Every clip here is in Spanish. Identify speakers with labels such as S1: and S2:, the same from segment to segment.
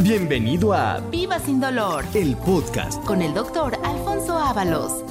S1: Bienvenido a
S2: Viva sin dolor
S1: el podcast.
S2: con el doctor Alfonso Ábalos.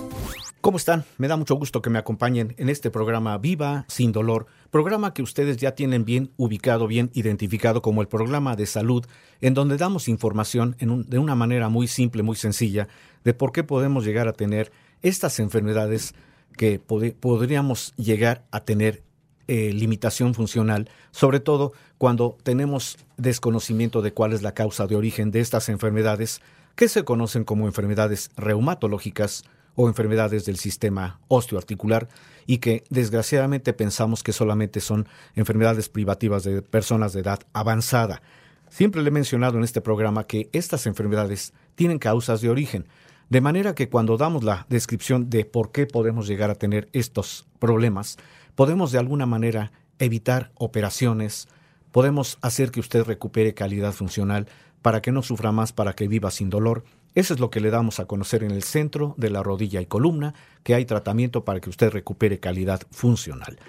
S3: ¿Cómo están? Me da mucho gusto que me acompañen en este programa Viva sin dolor, programa que ustedes ya tienen bien ubicado, bien identificado como el programa de salud, en donde damos información en un- de una manera muy simple, muy sencilla, de por qué podemos llegar a tener estas enfermedades que podríamos llegar a tener eh, limitación funcional, sobre todo cuando tenemos desconocimiento de cuál es la causa de origen de estas enfermedades, que se conocen como enfermedades reumatológicas o enfermedades del sistema osteoarticular y que desgraciadamente pensamos que solamente son enfermedades privativas de personas de edad avanzada. Siempre le he mencionado en este programa que estas enfermedades tienen causas de origen, de manera que cuando damos la descripción de por qué podemos llegar a tener estos problemas, podemos de alguna manera evitar operaciones, podemos hacer que usted recupere calidad funcional para que no sufra más, para que viva sin dolor. Eso es lo que le damos a conocer en el centro de la rodilla y columna, que hay tratamiento para que usted recupere calidad funcional.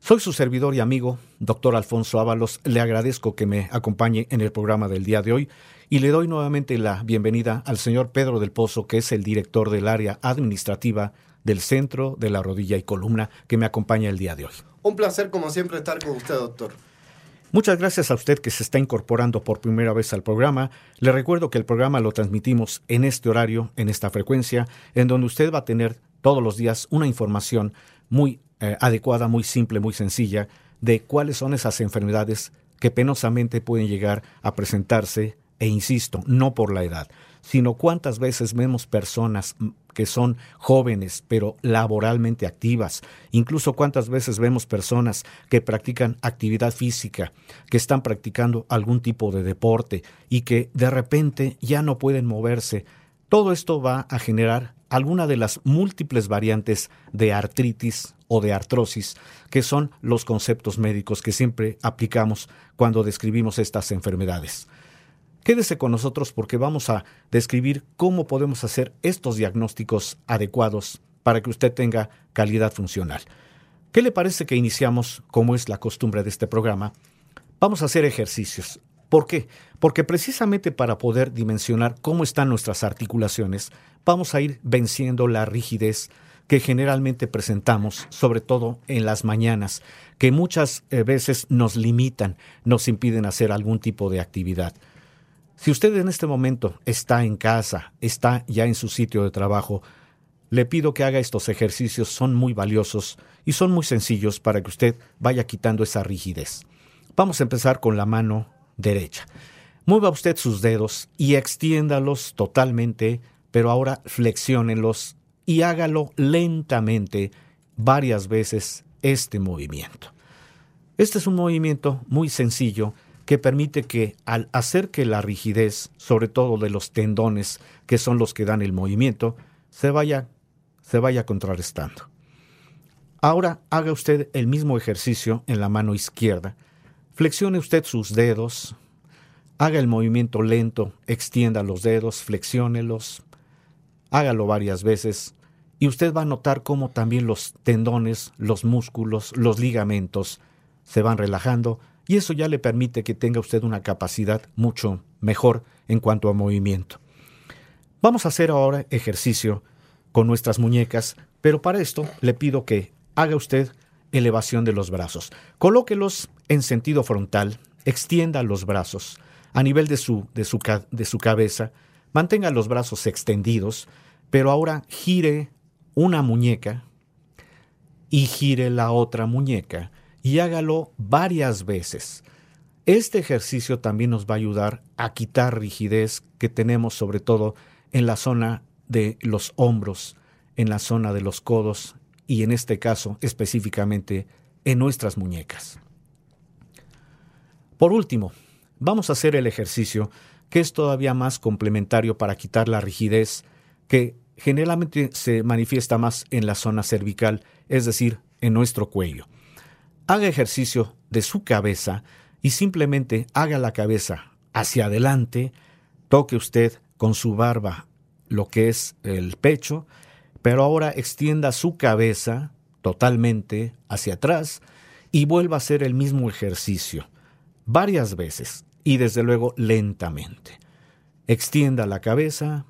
S3: Soy su servidor y amigo, doctor Alfonso Ábalos. Le agradezco que me acompañe en el programa del día de hoy y le doy nuevamente la bienvenida al señor Pedro del Pozo, que es el director del área administrativa del Centro de la Rodilla y Columna, que me acompaña el día de hoy.
S4: Un placer, como siempre, estar con usted, doctor.
S3: Muchas gracias a usted que se está incorporando por primera vez al programa. Le recuerdo que el programa lo transmitimos en este horario, en esta frecuencia, en donde usted va a tener todos los días una información muy eh, adecuada, muy simple, muy sencilla, de cuáles son esas enfermedades que penosamente pueden llegar a presentarse, e insisto, no por la edad, sino cuántas veces vemos personas que son jóvenes pero laboralmente activas, incluso cuántas veces vemos personas que practican actividad física, que están practicando algún tipo de deporte y que de repente ya no pueden moverse. Todo esto va a generar alguna de las múltiples variantes de artritis o de artrosis, que son los conceptos médicos que siempre aplicamos cuando describimos estas enfermedades. Quédese con nosotros porque vamos a describir cómo podemos hacer estos diagnósticos adecuados para que usted tenga calidad funcional. ¿Qué le parece que iniciamos, como es la costumbre de este programa? Vamos a hacer ejercicios. ¿Por qué? Porque precisamente para poder dimensionar cómo están nuestras articulaciones, vamos a ir venciendo la rigidez que generalmente presentamos, sobre todo en las mañanas, que muchas eh, veces nos limitan, nos impiden hacer algún tipo de actividad. Si usted en este momento está en casa, está ya en su sitio de trabajo, le pido que haga estos ejercicios, son muy valiosos y son muy sencillos para que usted vaya quitando esa rigidez. Vamos a empezar con la mano derecha. Mueva usted sus dedos y extiéndalos totalmente, pero ahora flexiónenlos y hágalo lentamente varias veces este movimiento. Este es un movimiento muy sencillo que permite que al hacer que la rigidez, sobre todo de los tendones, que son los que dan el movimiento, se vaya, se vaya contrarrestando. Ahora haga usted el mismo ejercicio en la mano izquierda. Flexione usted sus dedos, haga el movimiento lento, extienda los dedos, flexiónelos, hágalo varias veces y usted va a notar cómo también los tendones, los músculos, los ligamentos se van relajando y eso ya le permite que tenga usted una capacidad mucho mejor en cuanto a movimiento. Vamos a hacer ahora ejercicio con nuestras muñecas, pero para esto le pido que haga usted elevación de los brazos. Colóquelos en sentido frontal, extienda los brazos a nivel de su, de su, de su cabeza, mantenga los brazos extendidos, pero ahora gire una muñeca y gire la otra muñeca y hágalo varias veces. Este ejercicio también nos va a ayudar a quitar rigidez que tenemos sobre todo en la zona de los hombros, en la zona de los codos y en este caso específicamente en nuestras muñecas. Por último, vamos a hacer el ejercicio que es todavía más complementario para quitar la rigidez que generalmente se manifiesta más en la zona cervical, es decir, en nuestro cuello. Haga ejercicio de su cabeza y simplemente haga la cabeza hacia adelante, toque usted con su barba lo que es el pecho, pero ahora extienda su cabeza totalmente hacia atrás y vuelva a hacer el mismo ejercicio varias veces. y desde luego lentamente. Extienda la cabeza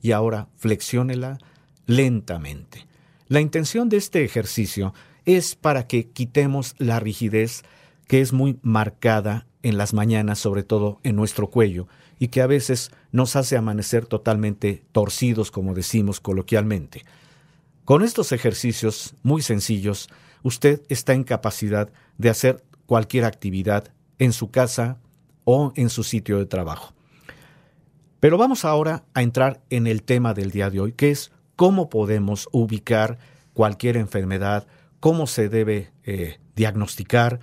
S3: y ahora flexiónela lentamente. La intención de este ejercicio es para que quitemos la rigidez que es muy marcada en las mañanas, sobre todo en nuestro cuello, y que a veces nos hace amanecer totalmente torcidos, como decimos coloquialmente. Con estos ejercicios muy sencillos, usted está en capacidad de hacer cualquier actividad en su casa o en su sitio de trabajo. Pero vamos ahora a entrar en el tema del día de hoy, que es cómo podemos ubicar cualquier enfermedad, cómo se debe eh, diagnosticar,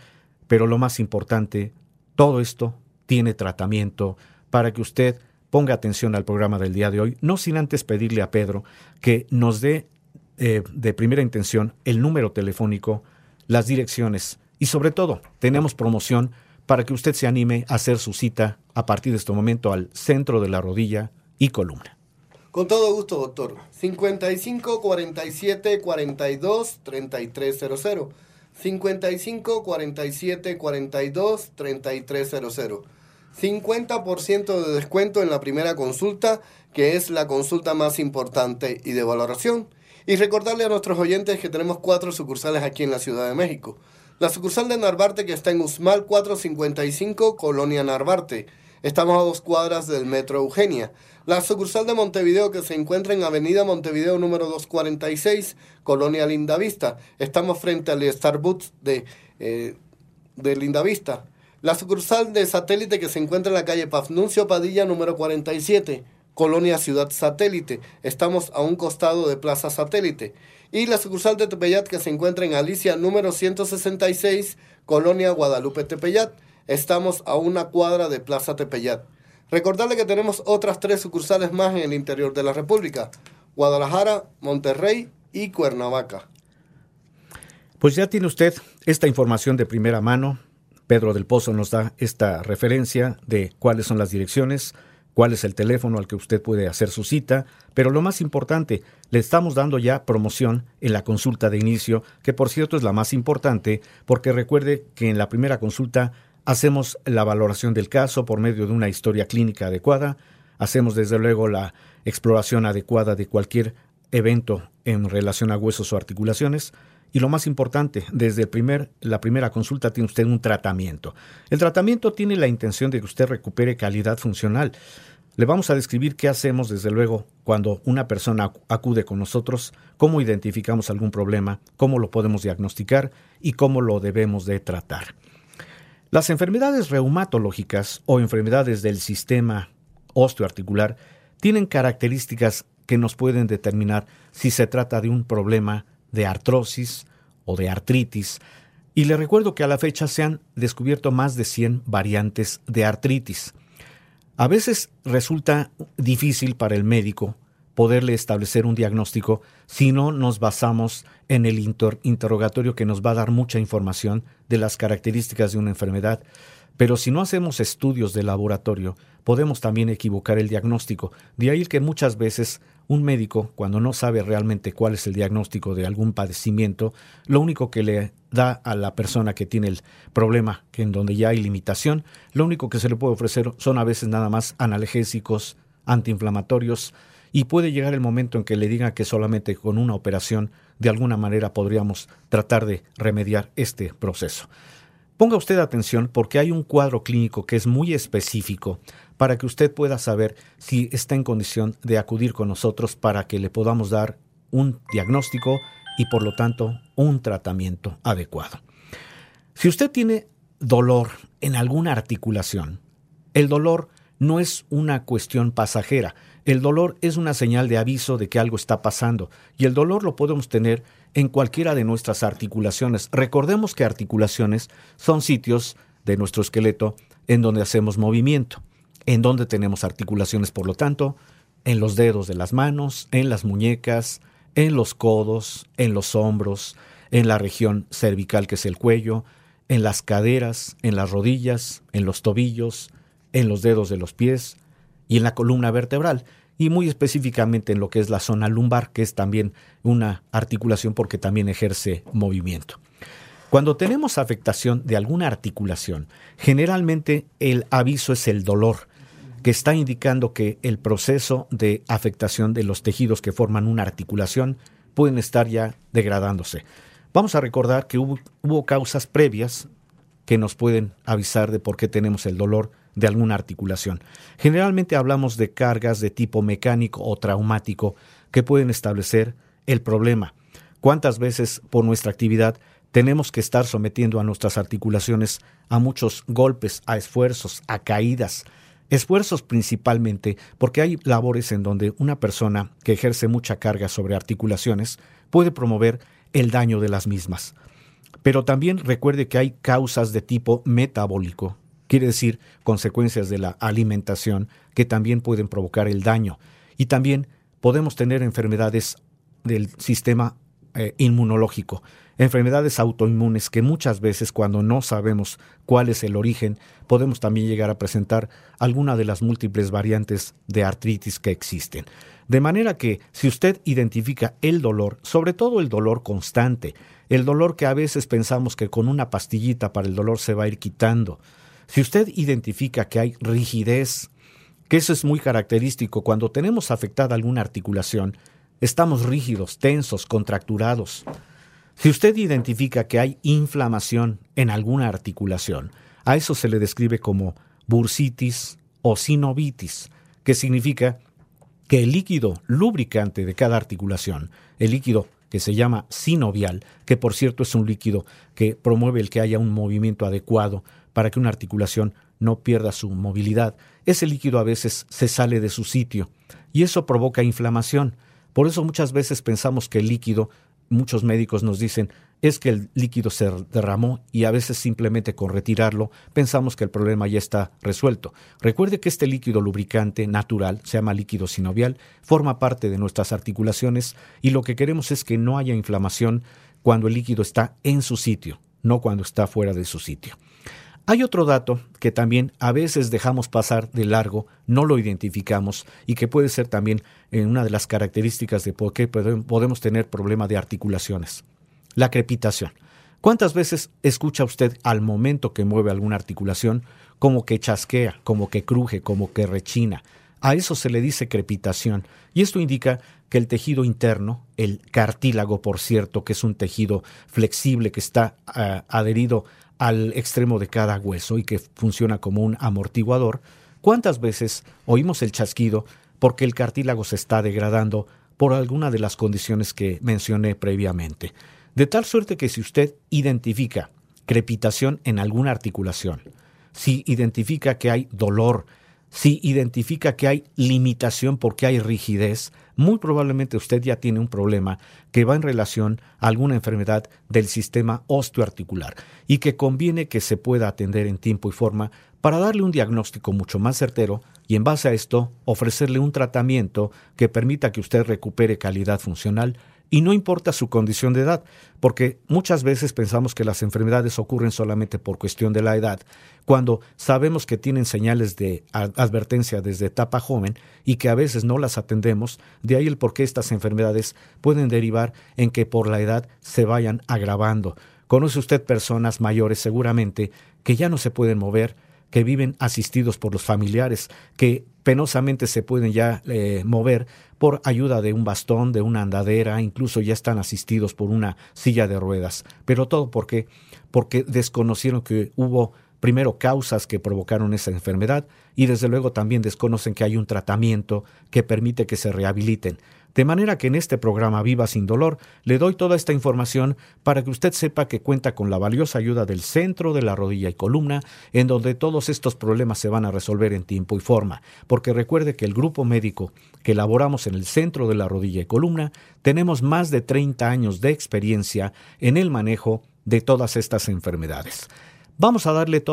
S3: pero lo más importante, todo esto tiene tratamiento para que usted ponga atención al programa del día de hoy, no sin antes pedirle a Pedro que nos dé eh, de primera intención el número telefónico, las direcciones y sobre todo tenemos promoción para que usted se anime a hacer su cita a partir de este momento al centro de la rodilla y columna.
S4: Con todo gusto, doctor. 55 47 42 3300. 55 47 42 3300. 50% de descuento en la primera consulta, que es la consulta más importante y de valoración. Y recordarle a nuestros oyentes que tenemos cuatro sucursales aquí en la Ciudad de México. La sucursal de Narvarte que está en Usmal 455, Colonia Narvarte. Estamos a dos cuadras del Metro Eugenia. La sucursal de Montevideo que se encuentra en Avenida Montevideo número 246, Colonia Lindavista. Estamos frente al Starbucks de, eh, de Lindavista. La sucursal de satélite que se encuentra en la calle Pafnuncio Padilla número 47, Colonia Ciudad Satélite. Estamos a un costado de Plaza Satélite. Y la sucursal de Tepeyat que se encuentra en Alicia número 166, Colonia Guadalupe Tepeyat. Estamos a una cuadra de Plaza Tepeyat. Recordarle que tenemos otras tres sucursales más en el interior de la República. Guadalajara, Monterrey y Cuernavaca.
S3: Pues ya tiene usted esta información de primera mano. Pedro del Pozo nos da esta referencia de cuáles son las direcciones, cuál es el teléfono al que usted puede hacer su cita, pero lo más importante, le estamos dando ya promoción en la consulta de inicio, que por cierto es la más importante, porque recuerde que en la primera consulta hacemos la valoración del caso por medio de una historia clínica adecuada, hacemos desde luego la exploración adecuada de cualquier evento en relación a huesos o articulaciones, y lo más importante, desde el primer, la primera consulta tiene usted un tratamiento. El tratamiento tiene la intención de que usted recupere calidad funcional. Le vamos a describir qué hacemos, desde luego, cuando una persona acude con nosotros, cómo identificamos algún problema, cómo lo podemos diagnosticar y cómo lo debemos de tratar. Las enfermedades reumatológicas o enfermedades del sistema osteoarticular tienen características que nos pueden determinar si se trata de un problema de artrosis o de artritis. Y le recuerdo que a la fecha se han descubierto más de 100 variantes de artritis. A veces resulta difícil para el médico poderle establecer un diagnóstico si no nos basamos en el interrogatorio que nos va a dar mucha información de las características de una enfermedad. Pero si no hacemos estudios de laboratorio, podemos también equivocar el diagnóstico. De ahí que muchas veces un médico, cuando no sabe realmente cuál es el diagnóstico de algún padecimiento, lo único que le da a la persona que tiene el problema, que en donde ya hay limitación, lo único que se le puede ofrecer son a veces nada más analgésicos, antiinflamatorios, y puede llegar el momento en que le diga que solamente con una operación de alguna manera podríamos tratar de remediar este proceso. Ponga usted atención porque hay un cuadro clínico que es muy específico para que usted pueda saber si está en condición de acudir con nosotros para que le podamos dar un diagnóstico y por lo tanto un tratamiento adecuado. Si usted tiene dolor en alguna articulación, el dolor no es una cuestión pasajera, el dolor es una señal de aviso de que algo está pasando y el dolor lo podemos tener en cualquiera de nuestras articulaciones. Recordemos que articulaciones son sitios de nuestro esqueleto en donde hacemos movimiento en donde tenemos articulaciones, por lo tanto, en los dedos de las manos, en las muñecas, en los codos, en los hombros, en la región cervical que es el cuello, en las caderas, en las rodillas, en los tobillos, en los dedos de los pies y en la columna vertebral y muy específicamente en lo que es la zona lumbar, que es también una articulación porque también ejerce movimiento. Cuando tenemos afectación de alguna articulación, generalmente el aviso es el dolor, que está indicando que el proceso de afectación de los tejidos que forman una articulación pueden estar ya degradándose. Vamos a recordar que hubo, hubo causas previas que nos pueden avisar de por qué tenemos el dolor de alguna articulación. Generalmente hablamos de cargas de tipo mecánico o traumático que pueden establecer el problema. ¿Cuántas veces por nuestra actividad tenemos que estar sometiendo a nuestras articulaciones a muchos golpes, a esfuerzos, a caídas? Esfuerzos principalmente porque hay labores en donde una persona que ejerce mucha carga sobre articulaciones puede promover el daño de las mismas. Pero también recuerde que hay causas de tipo metabólico, quiere decir consecuencias de la alimentación que también pueden provocar el daño. Y también podemos tener enfermedades del sistema eh, inmunológico, enfermedades autoinmunes que muchas veces cuando no sabemos cuál es el origen, podemos también llegar a presentar alguna de las múltiples variantes de artritis que existen. De manera que si usted identifica el dolor, sobre todo el dolor constante, el dolor que a veces pensamos que con una pastillita para el dolor se va a ir quitando, si usted identifica que hay rigidez, que eso es muy característico cuando tenemos afectada alguna articulación, Estamos rígidos, tensos, contracturados. Si usted identifica que hay inflamación en alguna articulación, a eso se le describe como bursitis o sinovitis, que significa que el líquido lubricante de cada articulación, el líquido que se llama sinovial, que por cierto es un líquido que promueve el que haya un movimiento adecuado para que una articulación no pierda su movilidad, ese líquido a veces se sale de su sitio y eso provoca inflamación. Por eso muchas veces pensamos que el líquido, muchos médicos nos dicen, es que el líquido se derramó y a veces simplemente con retirarlo pensamos que el problema ya está resuelto. Recuerde que este líquido lubricante natural, se llama líquido sinovial, forma parte de nuestras articulaciones y lo que queremos es que no haya inflamación cuando el líquido está en su sitio, no cuando está fuera de su sitio. Hay otro dato que también a veces dejamos pasar de largo, no lo identificamos y que puede ser también una de las características de por qué podemos tener problema de articulaciones. La crepitación. ¿Cuántas veces escucha usted al momento que mueve alguna articulación como que chasquea, como que cruje, como que rechina? A eso se le dice crepitación y esto indica que el tejido interno, el cartílago por cierto, que es un tejido flexible que está ah, adherido al extremo de cada hueso y que funciona como un amortiguador, ¿cuántas veces oímos el chasquido porque el cartílago se está degradando por alguna de las condiciones que mencioné previamente? De tal suerte que si usted identifica crepitación en alguna articulación, si identifica que hay dolor, si identifica que hay limitación porque hay rigidez, muy probablemente usted ya tiene un problema que va en relación a alguna enfermedad del sistema osteoarticular y que conviene que se pueda atender en tiempo y forma para darle un diagnóstico mucho más certero y en base a esto ofrecerle un tratamiento que permita que usted recupere calidad funcional y no importa su condición de edad, porque muchas veces pensamos que las enfermedades ocurren solamente por cuestión de la edad, cuando sabemos que tienen señales de advertencia desde etapa joven y que a veces no las atendemos, de ahí el por qué estas enfermedades pueden derivar en que por la edad se vayan agravando. Conoce usted personas mayores seguramente que ya no se pueden mover, que viven asistidos por los familiares, que penosamente se pueden ya eh, mover por ayuda de un bastón, de una andadera, incluso ya están asistidos por una silla de ruedas. Pero todo porque porque desconocieron que hubo primero causas que provocaron esa enfermedad y desde luego también desconocen que hay un tratamiento que permite que se rehabiliten. De manera que en este programa Viva sin Dolor le doy toda esta información para que usted sepa que cuenta con la valiosa ayuda del centro de la rodilla y columna, en donde todos estos problemas se van a resolver en tiempo y forma. Porque recuerde que el grupo médico que elaboramos en el centro de la rodilla y columna tenemos más de 30 años de experiencia en el manejo de todas estas enfermedades. Vamos a darle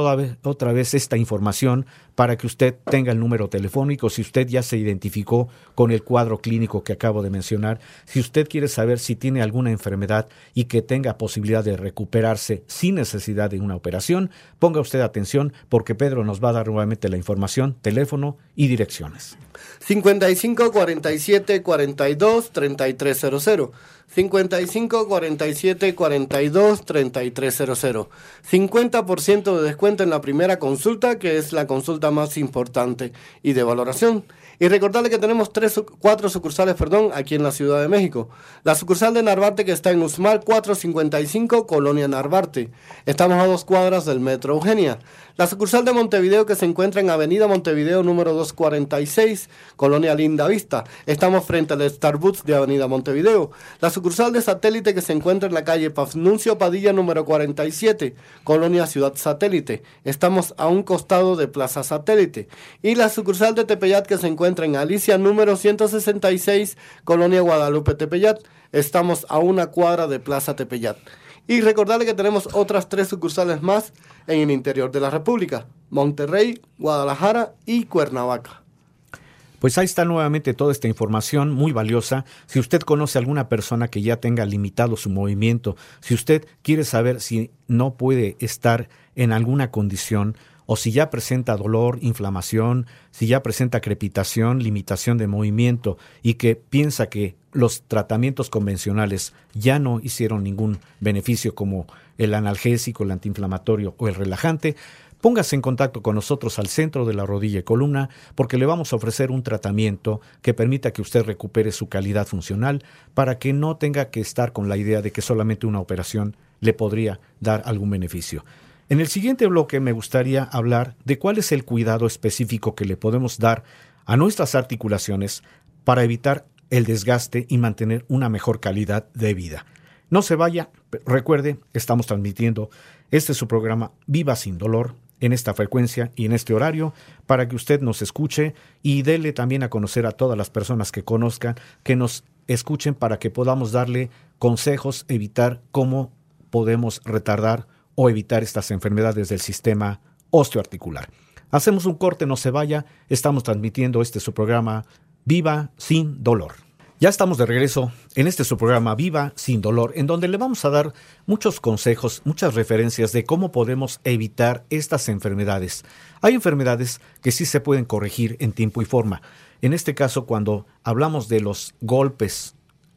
S3: otra vez esta información para que usted tenga el número telefónico, si usted ya se identificó con el cuadro clínico que acabo de mencionar, si usted quiere saber si tiene alguna enfermedad y que tenga posibilidad de recuperarse sin necesidad de una operación, ponga usted atención porque Pedro nos va a dar nuevamente la información, teléfono y direcciones.
S4: 55 47 42 3300. 55 47 42 3300. 50% de descuento en la primera consulta, que es la consulta más importante y de valoración. Y recordarle que tenemos tres, cuatro sucursales, perdón, aquí en la Ciudad de México. La sucursal de Narvarte que está en Usmal 455, Colonia Narvarte. Estamos a dos cuadras del Metro Eugenia. La sucursal de Montevideo que se encuentra en Avenida Montevideo número 246, Colonia Linda Vista. Estamos frente al Starbucks de Avenida Montevideo. La sucursal de Satélite que se encuentra en la calle Pafnuncio Padilla número 47, Colonia Ciudad Satélite. Estamos a un costado de Plaza Satélite. Y la sucursal de Tepeyat que se encuentra en Alicia número 166, Colonia Guadalupe Tepeyat. Estamos a una cuadra de Plaza Tepeyat. Y recordarle que tenemos otras tres sucursales más en el interior de la República, Monterrey, Guadalajara y Cuernavaca.
S3: Pues ahí está nuevamente toda esta información muy valiosa. Si usted conoce a alguna persona que ya tenga limitado su movimiento, si usted quiere saber si no puede estar en alguna condición, o si ya presenta dolor, inflamación, si ya presenta crepitación, limitación de movimiento y que piensa que los tratamientos convencionales ya no hicieron ningún beneficio como el analgésico, el antiinflamatorio o el relajante, Póngase en contacto con nosotros al centro de la rodilla y columna porque le vamos a ofrecer un tratamiento que permita que usted recupere su calidad funcional para que no tenga que estar con la idea de que solamente una operación le podría dar algún beneficio. En el siguiente bloque me gustaría hablar de cuál es el cuidado específico que le podemos dar a nuestras articulaciones para evitar el desgaste y mantener una mejor calidad de vida. No se vaya, recuerde, estamos transmitiendo este es su programa Viva sin dolor en esta frecuencia y en este horario para que usted nos escuche y dele también a conocer a todas las personas que conozcan, que nos escuchen para que podamos darle consejos, evitar cómo podemos retardar o evitar estas enfermedades del sistema osteoarticular. Hacemos un corte, no se vaya, estamos transmitiendo este su programa Viva sin dolor. Ya estamos de regreso en este su programa Viva sin dolor, en donde le vamos a dar muchos consejos, muchas referencias de cómo podemos evitar estas enfermedades. Hay enfermedades que sí se pueden corregir en tiempo y forma. En este caso, cuando hablamos de los golpes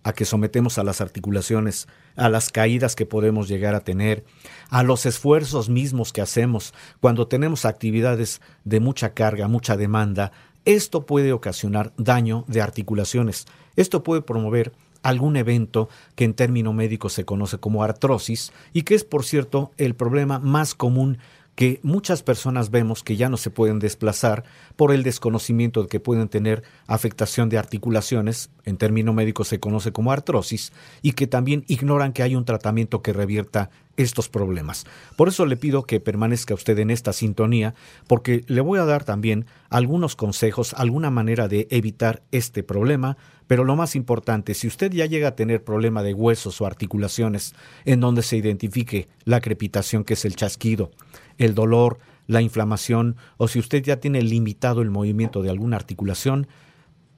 S3: a que sometemos a las articulaciones, a las caídas que podemos llegar a tener, a los esfuerzos mismos que hacemos cuando tenemos actividades de mucha carga, mucha demanda, esto puede ocasionar daño de articulaciones. Esto puede promover algún evento que en término médico se conoce como artrosis y que es, por cierto, el problema más común que muchas personas vemos que ya no se pueden desplazar por el desconocimiento de que pueden tener afectación de articulaciones, en término médico se conoce como artrosis, y que también ignoran que hay un tratamiento que revierta estos problemas. Por eso le pido que permanezca usted en esta sintonía, porque le voy a dar también algunos consejos, alguna manera de evitar este problema, pero lo más importante, si usted ya llega a tener problema de huesos o articulaciones en donde se identifique la crepitación, que es el chasquido, el dolor, la inflamación o si usted ya tiene limitado el movimiento de alguna articulación,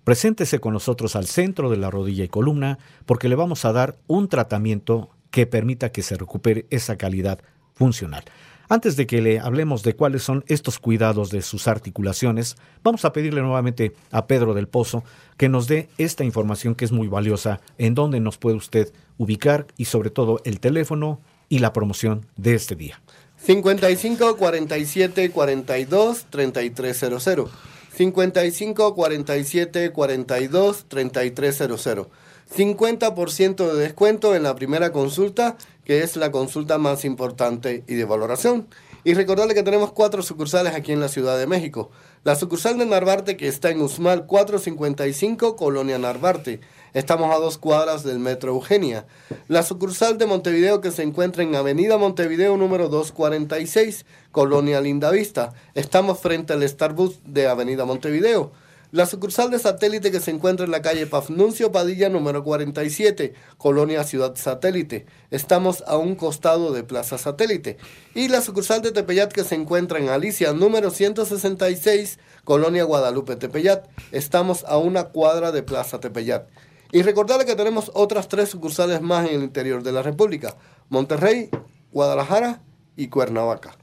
S3: preséntese con nosotros al centro de la rodilla y columna porque le vamos a dar un tratamiento que permita que se recupere esa calidad funcional. Antes de que le hablemos de cuáles son estos cuidados de sus articulaciones, vamos a pedirle nuevamente a Pedro del Pozo que nos dé esta información que es muy valiosa, en dónde nos puede usted ubicar y sobre todo el teléfono y la promoción de este día.
S4: 55 47 42 3300. 55 47 42 3300. 50% de descuento en la primera consulta, que es la consulta más importante y de valoración. Y recordarle que tenemos cuatro sucursales aquí en la Ciudad de México. La sucursal de Narvarte, que está en Usmal 455, Colonia Narvarte. Estamos a dos cuadras del Metro Eugenia. La sucursal de Montevideo que se encuentra en Avenida Montevideo número 246, Colonia Lindavista. Estamos frente al Starbucks de Avenida Montevideo. La sucursal de satélite que se encuentra en la calle Pafnuncio Padilla número 47, Colonia Ciudad Satélite. Estamos a un costado de Plaza Satélite. Y la sucursal de Tepeyat que se encuentra en Alicia número 166, Colonia Guadalupe Tepeyat. Estamos a una cuadra de Plaza Tepeyat. Y recordarle que tenemos otras tres sucursales más en el interior de la República. Monterrey, Guadalajara y Cuernavaca.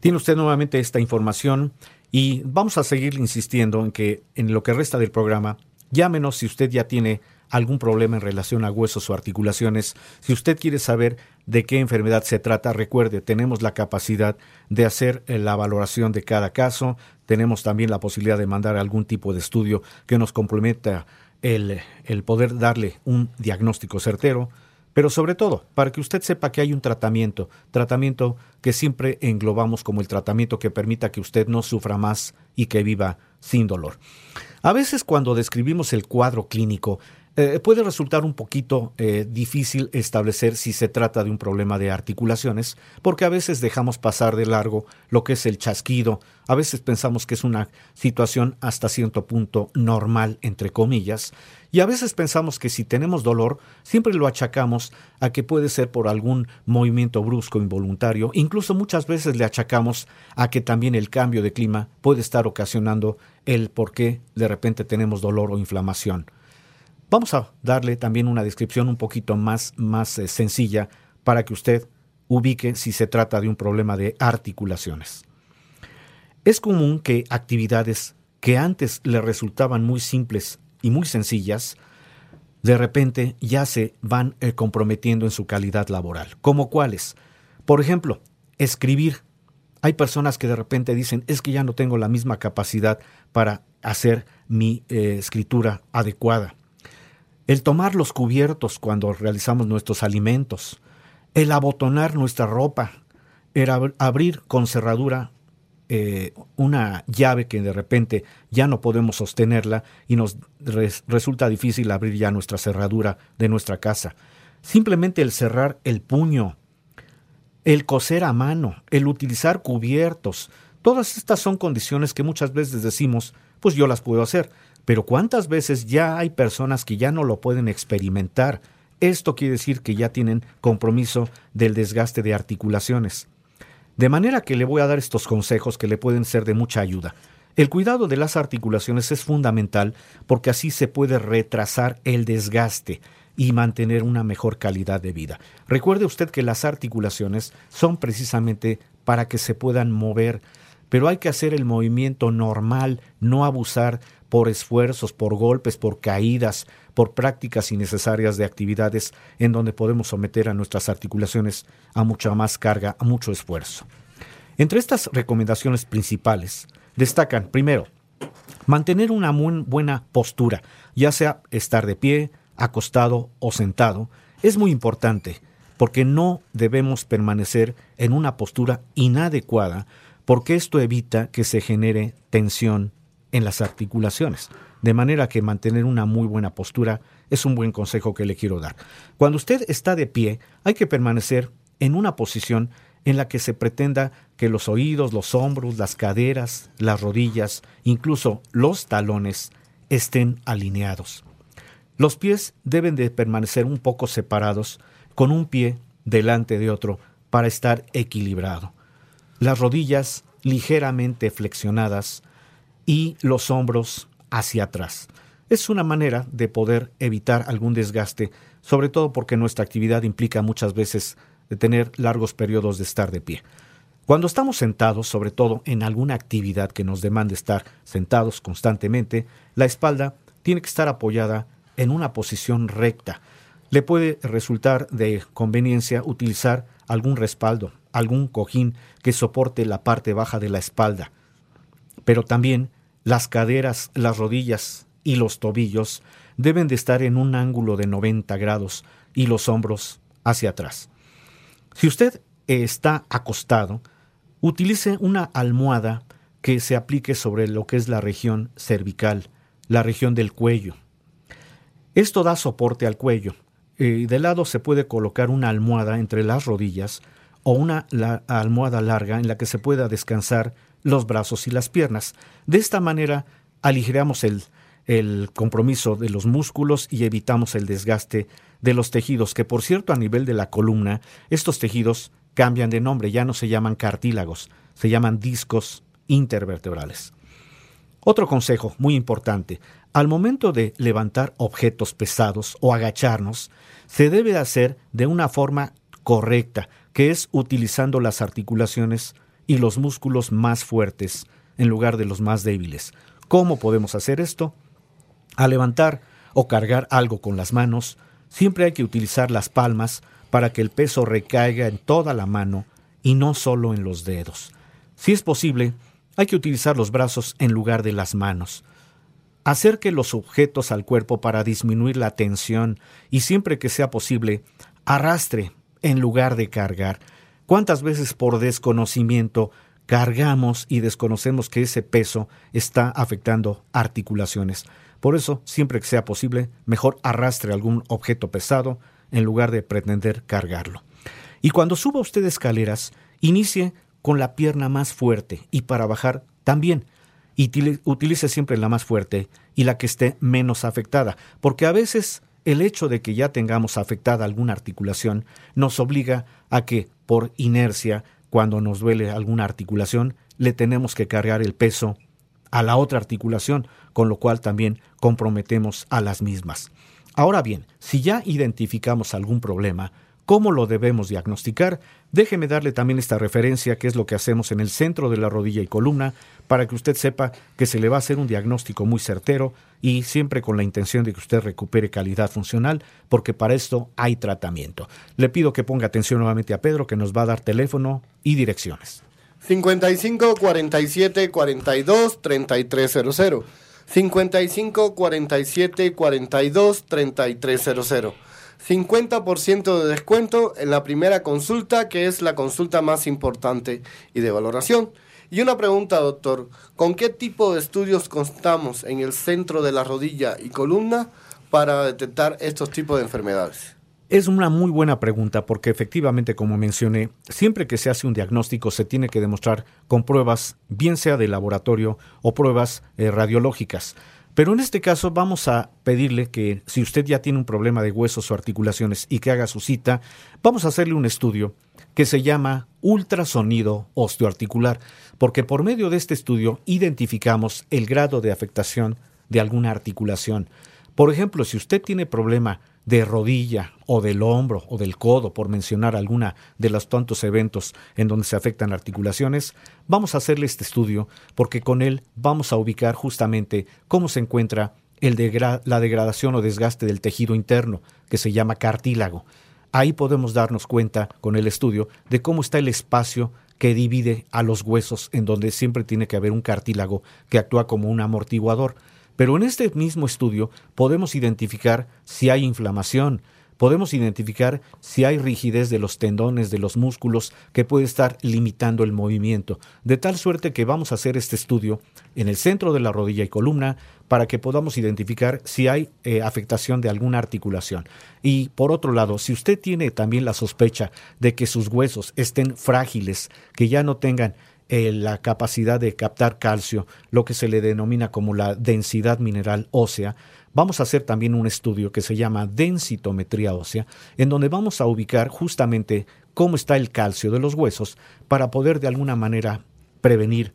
S3: Tiene usted nuevamente esta información y vamos a seguir insistiendo en que en lo que resta del programa, llámenos si usted ya tiene algún problema en relación a huesos o articulaciones. Si usted quiere saber de qué enfermedad se trata, recuerde, tenemos la capacidad de hacer eh, la valoración de cada caso. Tenemos también la posibilidad de mandar algún tipo de estudio que nos complementa el, poder darle un diagnóstico certero pero sobre todo para que usted sepa que hay un tratamiento, tratamiento que siempre englobamos como el tratamiento que permita que usted no sufra más y que viva sin dolor. A veces cuando describimos el cuadro clínico, eh, puede resultar un poquito eh, difícil establecer si se trata de un problema de articulaciones, porque a veces dejamos pasar de largo lo que es el chasquido, a veces pensamos que es una situación hasta cierto punto normal, entre comillas, y a veces pensamos que si tenemos dolor, siempre lo achacamos a que puede ser por algún movimiento brusco involuntario, incluso muchas veces le achacamos a que también el cambio de clima puede estar ocasionando el por qué de repente tenemos dolor o inflamación. Vamos a darle también una descripción un poquito más, más eh, sencilla para que usted ubique si se trata de un problema de articulaciones. Es común que actividades que antes le resultaban muy simples y muy sencillas, de repente ya se van eh, comprometiendo en su calidad laboral. ¿Como cuáles? Por ejemplo, escribir. Hay personas que de repente dicen, es que ya no tengo la misma capacidad para hacer mi eh, escritura adecuada el tomar los cubiertos cuando realizamos nuestros alimentos, el abotonar nuestra ropa, el abrir con cerradura eh, una llave que de repente ya no podemos sostenerla y nos resulta difícil abrir ya nuestra cerradura de nuestra casa. Simplemente el cerrar el puño, el coser a mano, el utilizar cubiertos, todas estas son condiciones que muchas veces decimos, pues yo las puedo hacer, pero ¿cuántas veces ya hay personas que ya no lo pueden experimentar? Esto quiere decir que ya tienen compromiso del desgaste de articulaciones. De manera que le voy a dar estos consejos que le pueden ser de mucha ayuda. El cuidado de las articulaciones es fundamental porque así se puede retrasar el desgaste y mantener una mejor calidad de vida. Recuerde usted que las articulaciones son precisamente para que se puedan mover, pero hay que hacer el movimiento normal, no abusar por esfuerzos, por golpes, por caídas, por prácticas innecesarias de actividades en donde podemos someter a nuestras articulaciones a mucha más carga, a mucho esfuerzo. Entre estas recomendaciones principales destacan, primero, mantener una muy buena postura, ya sea estar de pie, acostado o sentado, es muy importante porque no debemos permanecer en una postura inadecuada porque esto evita que se genere tensión en las articulaciones. De manera que mantener una muy buena postura es un buen consejo que le quiero dar. Cuando usted está de pie, hay que permanecer en una posición en la que se pretenda que los oídos, los hombros, las caderas, las rodillas, incluso los talones estén alineados. Los pies deben de permanecer un poco separados, con un pie delante de otro, para estar equilibrado. Las rodillas ligeramente flexionadas, y los hombros hacia atrás. Es una manera de poder evitar algún desgaste, sobre todo porque nuestra actividad implica muchas veces de tener largos periodos de estar de pie. Cuando estamos sentados, sobre todo en alguna actividad que nos demande estar sentados constantemente, la espalda tiene que estar apoyada en una posición recta. Le puede resultar de conveniencia utilizar algún respaldo, algún cojín que soporte la parte baja de la espalda, pero también las caderas, las rodillas y los tobillos deben de estar en un ángulo de 90 grados y los hombros hacia atrás. Si usted está acostado, utilice una almohada que se aplique sobre lo que es la región cervical, la región del cuello. Esto da soporte al cuello. y de lado se puede colocar una almohada entre las rodillas o una almohada larga en la que se pueda descansar los brazos y las piernas. De esta manera aligeramos el, el compromiso de los músculos y evitamos el desgaste de los tejidos, que por cierto a nivel de la columna, estos tejidos cambian de nombre, ya no se llaman cartílagos, se llaman discos intervertebrales. Otro consejo muy importante, al momento de levantar objetos pesados o agacharnos, se debe hacer de una forma correcta, que es utilizando las articulaciones y los músculos más fuertes en lugar de los más débiles. ¿Cómo podemos hacer esto? Al levantar o cargar algo con las manos, siempre hay que utilizar las palmas para que el peso recaiga en toda la mano y no solo en los dedos. Si es posible, hay que utilizar los brazos en lugar de las manos. Acerque los objetos al cuerpo para disminuir la tensión y siempre que sea posible, arrastre en lugar de cargar. ¿Cuántas veces por desconocimiento cargamos y desconocemos que ese peso está afectando articulaciones? Por eso, siempre que sea posible, mejor arrastre algún objeto pesado en lugar de pretender cargarlo. Y cuando suba usted escaleras, inicie con la pierna más fuerte y para bajar también. Y utilice siempre la más fuerte y la que esté menos afectada, porque a veces el hecho de que ya tengamos afectada alguna articulación nos obliga a que, por inercia, cuando nos duele alguna articulación, le tenemos que cargar el peso a la otra articulación, con lo cual también comprometemos a las mismas. Ahora bien, si ya identificamos algún problema, ¿cómo lo debemos diagnosticar? Déjeme darle también esta referencia, que es lo que hacemos en el centro de la rodilla y columna, para que usted sepa que se le va a hacer un diagnóstico muy certero y siempre con la intención de que usted recupere calidad funcional, porque para esto hay tratamiento. Le pido que ponga atención nuevamente a Pedro, que nos va a dar teléfono y direcciones.
S4: 55 47 42 3300. 55 47 42 3300. 50% de descuento en la primera consulta, que es la consulta más importante y de valoración. Y una pregunta, doctor, ¿con qué tipo de estudios constamos en el centro de la rodilla y columna para detectar estos tipos de enfermedades?
S3: Es una muy buena pregunta porque efectivamente, como mencioné, siempre que se hace un diagnóstico se tiene que demostrar con pruebas, bien sea de laboratorio o pruebas eh, radiológicas. Pero en este caso vamos a pedirle que si usted ya tiene un problema de huesos o articulaciones y que haga su cita, vamos a hacerle un estudio que se llama ultrasonido osteoarticular, porque por medio de este estudio identificamos el grado de afectación de alguna articulación. Por ejemplo, si usted tiene problema de rodilla o del hombro o del codo, por mencionar alguna de los tantos eventos en donde se afectan articulaciones, vamos a hacerle este estudio porque con él vamos a ubicar justamente cómo se encuentra la degradación o desgaste del tejido interno, que se llama cartílago. Ahí podemos darnos cuenta con el estudio de cómo está el espacio que divide a los huesos, en donde siempre tiene que haber un cartílago que actúa como un amortiguador. Pero en este mismo estudio podemos identificar si hay inflamación, podemos identificar si hay rigidez de los tendones, de los músculos, que puede estar limitando el movimiento, de tal suerte que vamos a hacer este estudio en el centro de la rodilla y columna para que podamos identificar si hay eh, afectación de alguna articulación. Y por otro lado, si usted tiene también la sospecha de que sus huesos estén frágiles, que ya no tengan eh, la capacidad de captar calcio, lo que se le denomina como la densidad mineral ósea, vamos a hacer también un estudio que se llama densitometría ósea, en donde vamos a ubicar justamente cómo está el calcio de los huesos para poder de alguna manera prevenir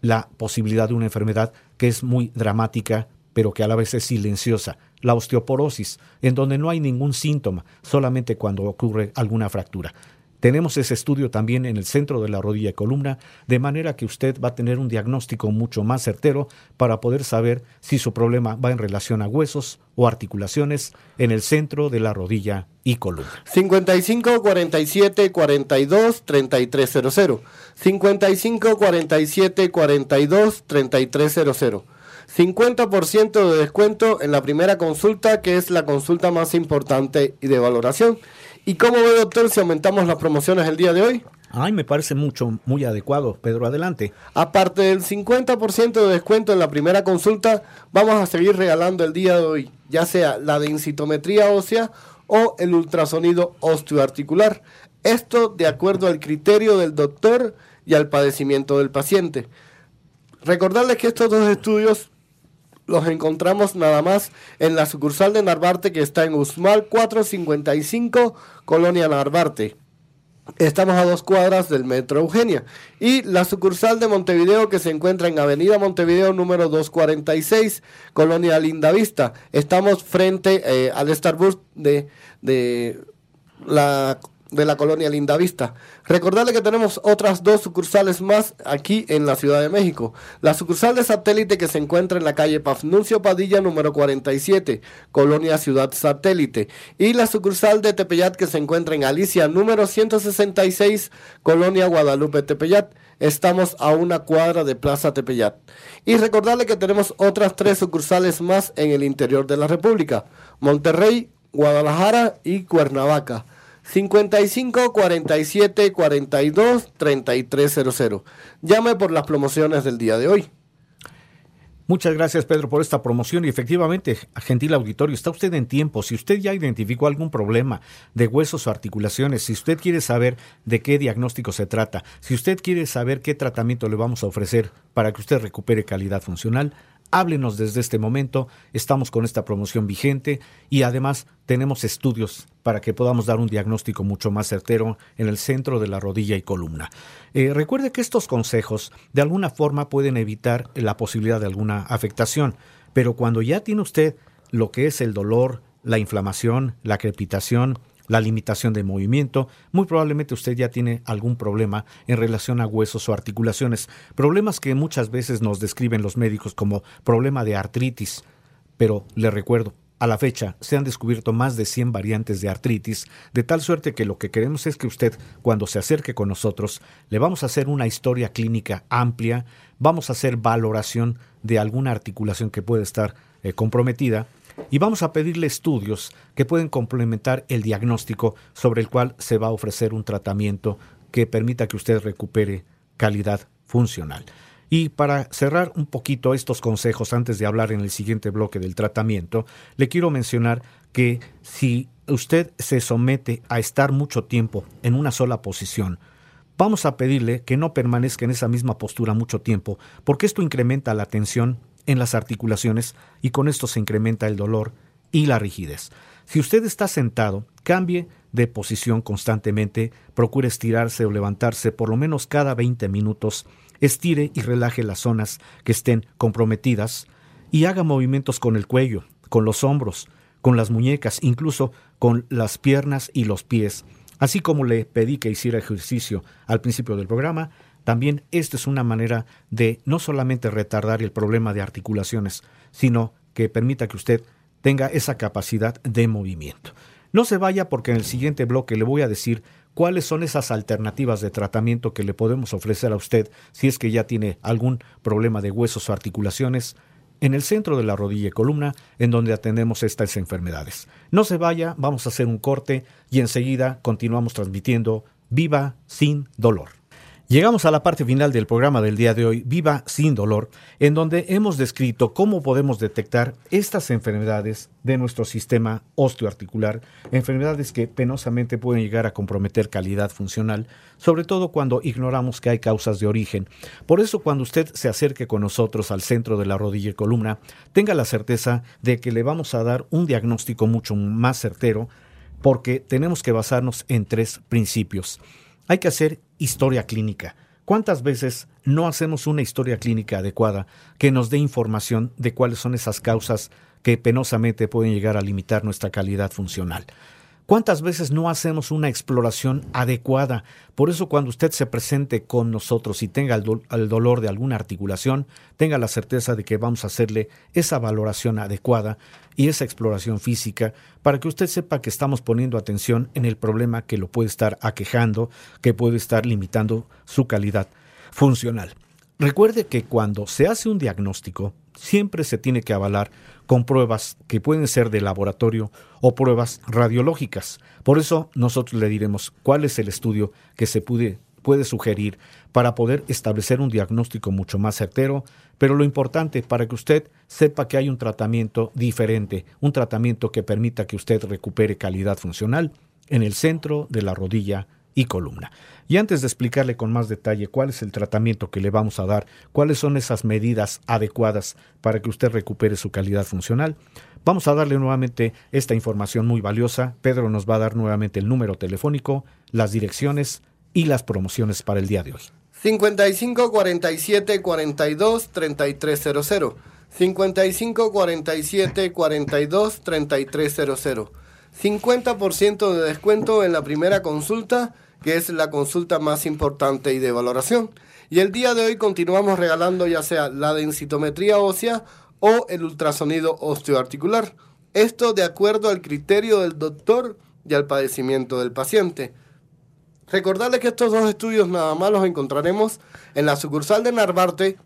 S3: la posibilidad de una enfermedad que es muy dramática, pero que a la vez es silenciosa, la osteoporosis, en donde no hay ningún síntoma, solamente cuando ocurre alguna fractura. Tenemos ese estudio también en el centro de la rodilla y columna, de manera que usted va a tener un diagnóstico mucho más certero para poder saber si su problema va en relación a huesos o articulaciones en el centro de la rodilla y columna.
S4: 55 47 42 3300. 55 47 42 3300. 50% de descuento en la primera consulta, que es la consulta más importante y de valoración. ¿Y cómo ve, doctor, si aumentamos las promociones el día de hoy?
S3: Ay, me parece mucho, muy adecuado. Pedro, adelante.
S4: Aparte del 50% de descuento en la primera consulta, vamos a seguir regalando el día de hoy, ya sea la densitometría ósea o el ultrasonido osteoarticular. Esto de acuerdo al criterio del doctor y al padecimiento del paciente. Recordarles que estos dos estudios los encontramos nada más en la sucursal de Narvarte que está en Usmal 455, Colonia Narvarte. Estamos a dos cuadras del Metro Eugenia. Y la sucursal de Montevideo que se encuentra en Avenida Montevideo número 246, Colonia Lindavista. Estamos frente eh, al Starbucks de, de la de la colonia Lindavista. Recordarle que tenemos otras dos sucursales más aquí en la Ciudad de México. La sucursal de satélite que se encuentra en la calle Pafnuncio Padilla número 47, colonia Ciudad Satélite. Y la sucursal de Tepeyat que se encuentra en Alicia número 166, colonia Guadalupe Tepeyat. Estamos a una cuadra de Plaza Tepeyat. Y recordarle que tenemos otras tres sucursales más en el interior de la República. Monterrey, Guadalajara y Cuernavaca. 55 47 42 3300. Llame por las promociones del día de hoy.
S3: Muchas gracias Pedro por esta promoción y efectivamente, gentil auditorio, está usted en tiempo. Si usted ya identificó algún problema de huesos o articulaciones, si usted quiere saber de qué diagnóstico se trata, si usted quiere saber qué tratamiento le vamos a ofrecer para que usted recupere calidad funcional, háblenos desde este momento. Estamos con esta promoción vigente y además tenemos estudios para que podamos dar un diagnóstico mucho más certero en el centro de la rodilla y columna. Eh, recuerde que estos consejos de alguna forma pueden evitar la posibilidad de alguna afectación, pero cuando ya tiene usted lo que es el dolor, la inflamación, la crepitación, la limitación de movimiento, muy probablemente usted ya tiene algún problema en relación a huesos o articulaciones, problemas que muchas veces nos describen los médicos como problema de artritis. Pero le recuerdo, a la fecha se han descubierto más de 100 variantes de artritis, de tal suerte que lo que queremos es que usted, cuando se acerque con nosotros, le vamos a hacer una historia clínica amplia, vamos a hacer valoración de alguna articulación que puede estar eh, comprometida y vamos a pedirle estudios que pueden complementar el diagnóstico sobre el cual se va a ofrecer un tratamiento que permita que usted recupere calidad funcional. Y para cerrar un poquito estos consejos antes de hablar en el siguiente bloque del tratamiento, le quiero mencionar que si usted se somete a estar mucho tiempo en una sola posición, vamos a pedirle que no permanezca en esa misma postura mucho tiempo, porque esto incrementa la tensión en las articulaciones y con esto se incrementa el dolor y la rigidez. Si usted está sentado, cambie de posición constantemente, procure estirarse o levantarse por lo menos cada 20 minutos, estire y relaje las zonas que estén comprometidas y haga movimientos con el cuello, con los hombros, con las muñecas, incluso con las piernas y los pies. Así como le pedí que hiciera ejercicio al principio del programa, también esta es una manera de no solamente retardar el problema de articulaciones, sino que permita que usted tenga esa capacidad de movimiento. No se vaya porque en el siguiente bloque le voy a decir cuáles son esas alternativas de tratamiento que le podemos ofrecer a usted si es que ya tiene algún problema de huesos o articulaciones en el centro de la rodilla y columna en donde atendemos estas enfermedades. No se vaya, vamos a hacer un corte y enseguida continuamos transmitiendo Viva sin dolor. Llegamos a la parte final del programa del día de hoy, Viva sin dolor, en donde hemos descrito cómo podemos detectar estas enfermedades de nuestro sistema osteoarticular, enfermedades que penosamente pueden llegar a comprometer calidad funcional, sobre todo cuando ignoramos que hay causas de origen. Por eso cuando usted se acerque con nosotros al centro de la rodilla y columna, tenga la certeza de que le vamos a dar un diagnóstico mucho más certero, porque tenemos que basarnos en tres principios. Hay que hacer historia clínica. ¿Cuántas veces no hacemos una historia clínica adecuada que nos dé información de cuáles son esas causas que penosamente pueden llegar a limitar nuestra calidad funcional? ¿Cuántas veces no hacemos una exploración adecuada? Por eso cuando usted se presente con nosotros y tenga el, dolor de alguna articulación, tenga la certeza de que vamos a hacerle esa valoración adecuada y esa exploración física para que usted sepa que estamos poniendo atención en el problema que lo puede estar aquejando, que puede estar limitando su calidad funcional. Recuerde que cuando se hace un diagnóstico, siempre se tiene que avalar con pruebas que pueden ser de laboratorio o pruebas radiológicas. Por eso nosotros le diremos cuál es el estudio que se puede, puede sugerir para poder establecer un diagnóstico mucho más certero, pero lo importante para que usted sepa que hay un tratamiento diferente, un tratamiento que permita que usted recupere calidad funcional en el centro de la rodilla y columna. Y antes de explicarle con más detalle cuál es el tratamiento que le vamos a dar, cuáles son esas medidas adecuadas para que usted recupere su calidad funcional, vamos a darle nuevamente esta información muy valiosa. Pedro nos va a dar nuevamente el número telefónico, las direcciones y las promociones para el día de hoy.
S4: 55 47 42 3300. 55 47 42 3300. 50% de descuento en la primera consulta que es la consulta más importante y de valoración. Y el día de hoy continuamos regalando ya sea la densitometría ósea o el ultrasonido osteoarticular. Esto de acuerdo al criterio del doctor y al padecimiento del paciente. Recordarles que estos dos estudios nada más los encontraremos en la sucursal de Narvarte,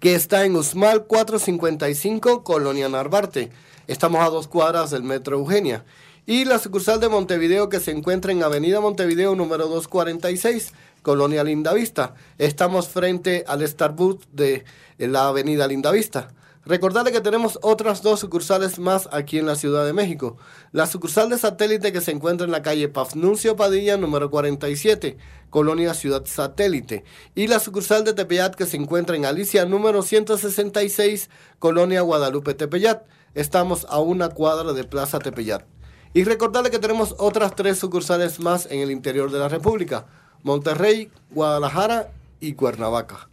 S4: que está en Usmal 455, Colonia Narvarte. Estamos a dos cuadras del Metro Eugenia y la sucursal de Montevideo que se encuentra en Avenida Montevideo número 246, Colonia Lindavista. Estamos frente al Starbucks de la Avenida Lindavista. Recordarle que tenemos otras dos sucursales más aquí en la Ciudad de México. La sucursal de satélite que se encuentra en la calle Pafnuncio Padilla número 47, Colonia Ciudad Satélite. Y la sucursal de Tepeyat que se encuentra en Alicia número 166, Colonia Guadalupe Tepeyat. Estamos a una cuadra de Plaza Tepeyat. Y recordarle que tenemos otras tres sucursales más en el interior de la República. Monterrey, Guadalajara y Cuernavaca.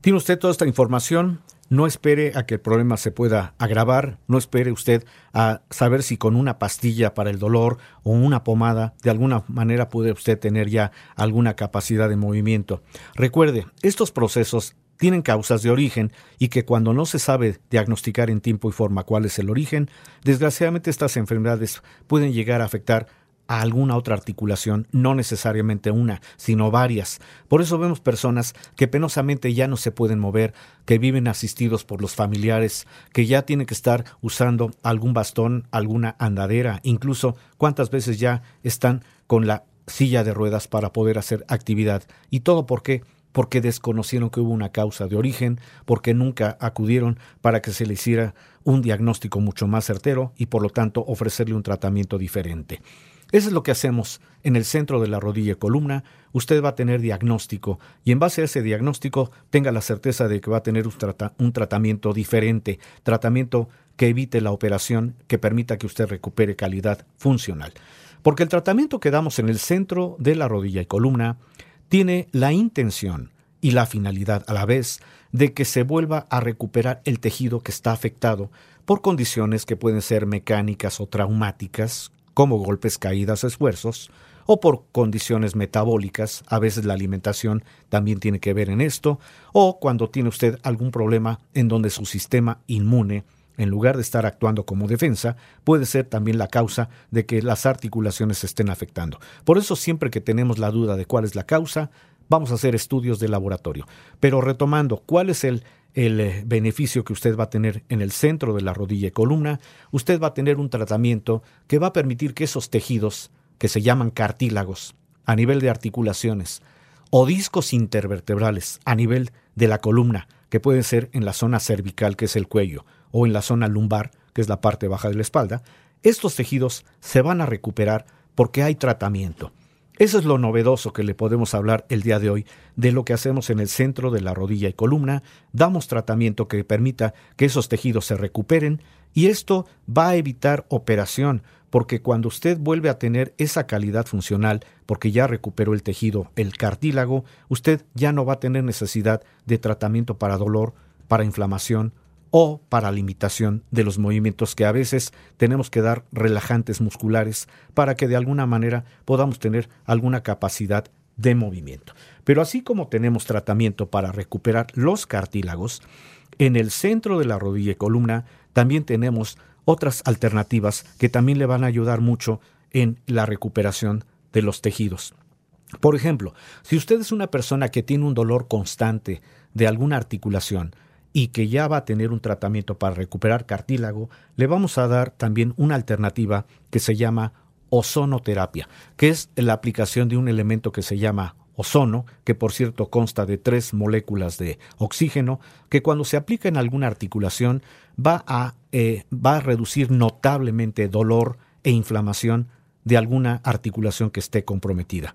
S3: Tiene usted toda esta información. No espere a que el problema se pueda agravar, no espere usted a saber si con una pastilla para el dolor o una pomada de alguna manera puede usted tener ya alguna capacidad de movimiento. Recuerde, estos procesos tienen causas de origen y que cuando no se sabe diagnosticar en tiempo y forma cuál es el origen, desgraciadamente estas enfermedades pueden llegar a afectar a alguna otra articulación, no necesariamente una, sino varias. Por eso vemos personas que penosamente ya no se pueden mover, que viven asistidos por los familiares, que ya tienen que estar usando algún bastón, alguna andadera, incluso cuántas veces ya están con la silla de ruedas para poder hacer actividad. ¿Y todo por qué? porque desconocieron que hubo una causa de origen, porque nunca acudieron para que se le hiciera un diagnóstico mucho más certero y por lo tanto ofrecerle un tratamiento diferente. Eso es lo que hacemos en el centro de la rodilla y columna. Usted va a tener diagnóstico y en base a ese diagnóstico tenga la certeza de que va a tener un, un tratamiento diferente, tratamiento que evite la operación, que permita que usted recupere calidad funcional. Porque el tratamiento que damos en el centro de la rodilla y columna tiene la intención y la finalidad a la vez de que se vuelva a recuperar el tejido que está afectado por condiciones que pueden ser mecánicas o traumáticas, como golpes, caídas, esfuerzos, o por condiciones metabólicas, a veces la alimentación también tiene que ver en esto, o cuando tiene usted algún problema en donde su sistema inmune, en lugar de estar actuando como defensa, puede ser también la causa de que las articulaciones se estén afectando. Por eso siempre que tenemos la duda de cuál es la causa, vamos a hacer estudios de laboratorio. Pero retomando, ¿cuál es el, el eh, beneficio que usted va a tener en el centro de la rodilla y columna? Usted va a tener un tratamiento que va a permitir que esos tejidos, que se llaman cartílagos, a nivel de articulaciones, o discos intervertebrales a nivel de la columna, que pueden ser en la zona cervical, que es el cuello, o en la zona lumbar, que es la parte baja de la espalda, estos tejidos se van a recuperar porque hay tratamiento. Eso es lo novedoso que le podemos hablar el día de hoy de lo que hacemos en el centro de la rodilla y columna. Damos tratamiento que permita que esos tejidos se recuperen y esto va a evitar operación porque cuando usted vuelve a tener esa calidad funcional, porque ya recuperó el tejido, el cartílago, usted ya no va a tener necesidad de tratamiento para dolor, para inflamación o para limitación de los movimientos que a veces tenemos que dar relajantes musculares para que de alguna manera podamos tener alguna capacidad de movimiento. Pero así como tenemos tratamiento para recuperar los cartílagos, en el centro de la rodilla y columna también tenemos otras alternativas que también le van a ayudar mucho en la recuperación de los tejidos. Por ejemplo, si usted es una persona que tiene un dolor constante de alguna articulación, y que ya va a tener un tratamiento para recuperar cartílago, le vamos a dar también una alternativa que se llama ozonoterapia, que es la aplicación de un elemento que se llama ozono, que por cierto consta de tres moléculas de oxígeno, que cuando se aplica en alguna articulación va a, eh, va a reducir notablemente dolor e inflamación de alguna articulación que esté comprometida.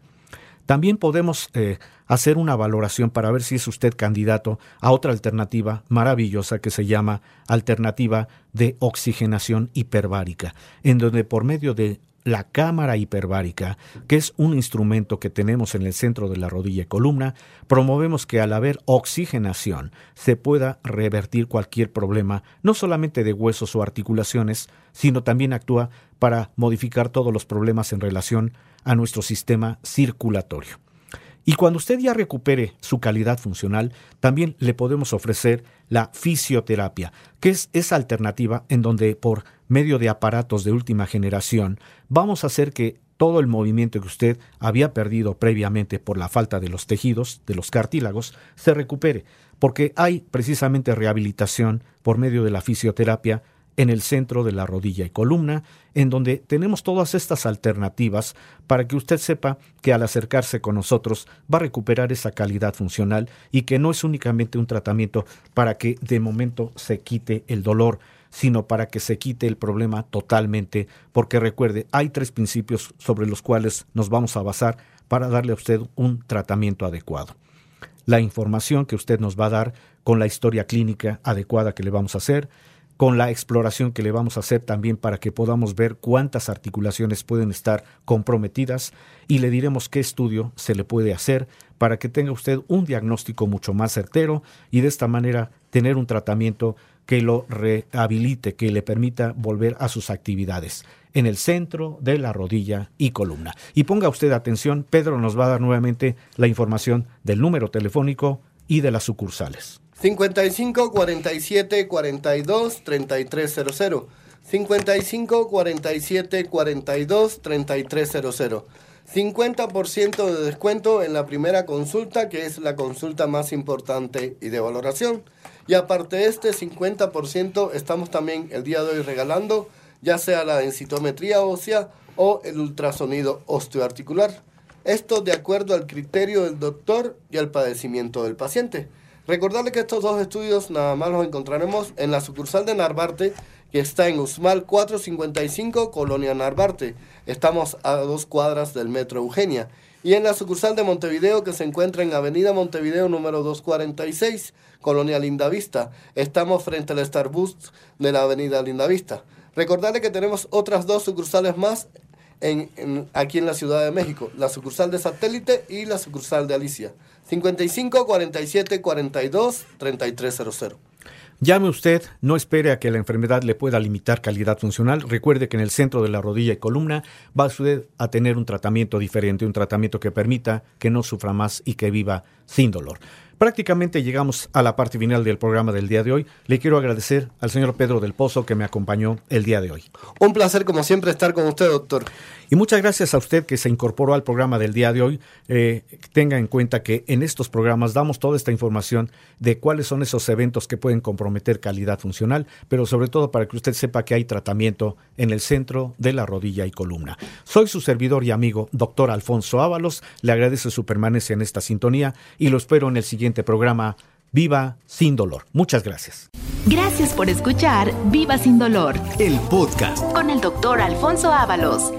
S3: También podemos eh, hacer una valoración para ver si es usted candidato a otra alternativa maravillosa que se llama alternativa de oxigenación hiperbárica, en donde por medio de la cámara hiperbárica, que es un instrumento que tenemos en el centro de la rodilla y columna, promovemos que al haber oxigenación se pueda revertir cualquier problema, no solamente de huesos o articulaciones, sino también actúa para modificar todos los problemas en relación a nuestro sistema circulatorio. Y cuando usted ya recupere su calidad funcional, también le podemos ofrecer la fisioterapia, que es esa alternativa en donde por medio de aparatos de última generación vamos a hacer que todo el movimiento que usted había perdido previamente por la falta de los tejidos, de los cartílagos, se recupere, porque hay precisamente rehabilitación por medio de la fisioterapia en el centro de la rodilla y columna, en donde tenemos todas estas alternativas para que usted sepa que al acercarse con nosotros va a recuperar esa calidad funcional y que no es únicamente un tratamiento para que de momento se quite el dolor, sino para que se quite el problema totalmente, porque recuerde, hay tres principios sobre los cuales nos vamos a basar para darle a usted un tratamiento adecuado. La información que usted nos va a dar con la historia clínica adecuada que le vamos a hacer, con la exploración que le vamos a hacer también para que podamos ver cuántas articulaciones pueden estar comprometidas y le diremos qué estudio se le puede hacer para que tenga usted un diagnóstico mucho más certero y de esta manera tener un tratamiento que lo rehabilite, que le permita volver a sus actividades en el centro de la rodilla y columna. Y ponga usted atención, Pedro nos va a dar nuevamente la información del número telefónico y de las sucursales.
S4: 55 47 42 3300. 55 47 42 3300. 50% de descuento en la primera consulta, que es la consulta más importante y de valoración. Y aparte de este 50%, estamos también el día de hoy regalando ya sea la densitometría ósea o el ultrasonido osteoarticular. Esto de acuerdo al criterio del doctor y al padecimiento del paciente. Recordarle que estos dos estudios nada más los encontraremos en la sucursal de Narvarte, que está en Usmal 455, Colonia Narvarte. Estamos a dos cuadras del Metro Eugenia. Y en la sucursal de Montevideo, que se encuentra en Avenida Montevideo número 246, Colonia Lindavista. Estamos frente al Starbucks de la Avenida Lindavista. Recordarle que tenemos otras dos sucursales más aquí en la Ciudad de México, la sucursal de Satélite y la sucursal de Alicia. 55 47 42 3300.
S3: Llame usted, no espere a que la enfermedad le pueda limitar calidad funcional. Recuerde que en el centro de la rodilla y columna va usted a tener un tratamiento diferente, un tratamiento que permita que no sufra más y que viva sin dolor. Prácticamente llegamos a la parte final del programa del día de hoy. Le quiero agradecer al señor Pedro del Pozo que me acompañó el día de hoy.
S4: Un placer, como siempre, estar con usted, doctor.
S3: Y muchas gracias a usted que se incorporó al programa del día de hoy. Eh, tenga en cuenta que en estos programas damos toda esta información de cuáles son esos eventos que pueden comprometer calidad funcional, pero sobre todo para que usted sepa que hay tratamiento en el centro de la rodilla y columna. Soy su servidor y amigo, doctor Alfonso Ábalos. Le agradezco su permanencia en esta sintonía y lo espero en el siguiente programa Viva sin dolor. Muchas gracias.
S2: Gracias por escuchar Viva sin dolor.
S1: El podcast
S2: con el doctor Alfonso Ábalos.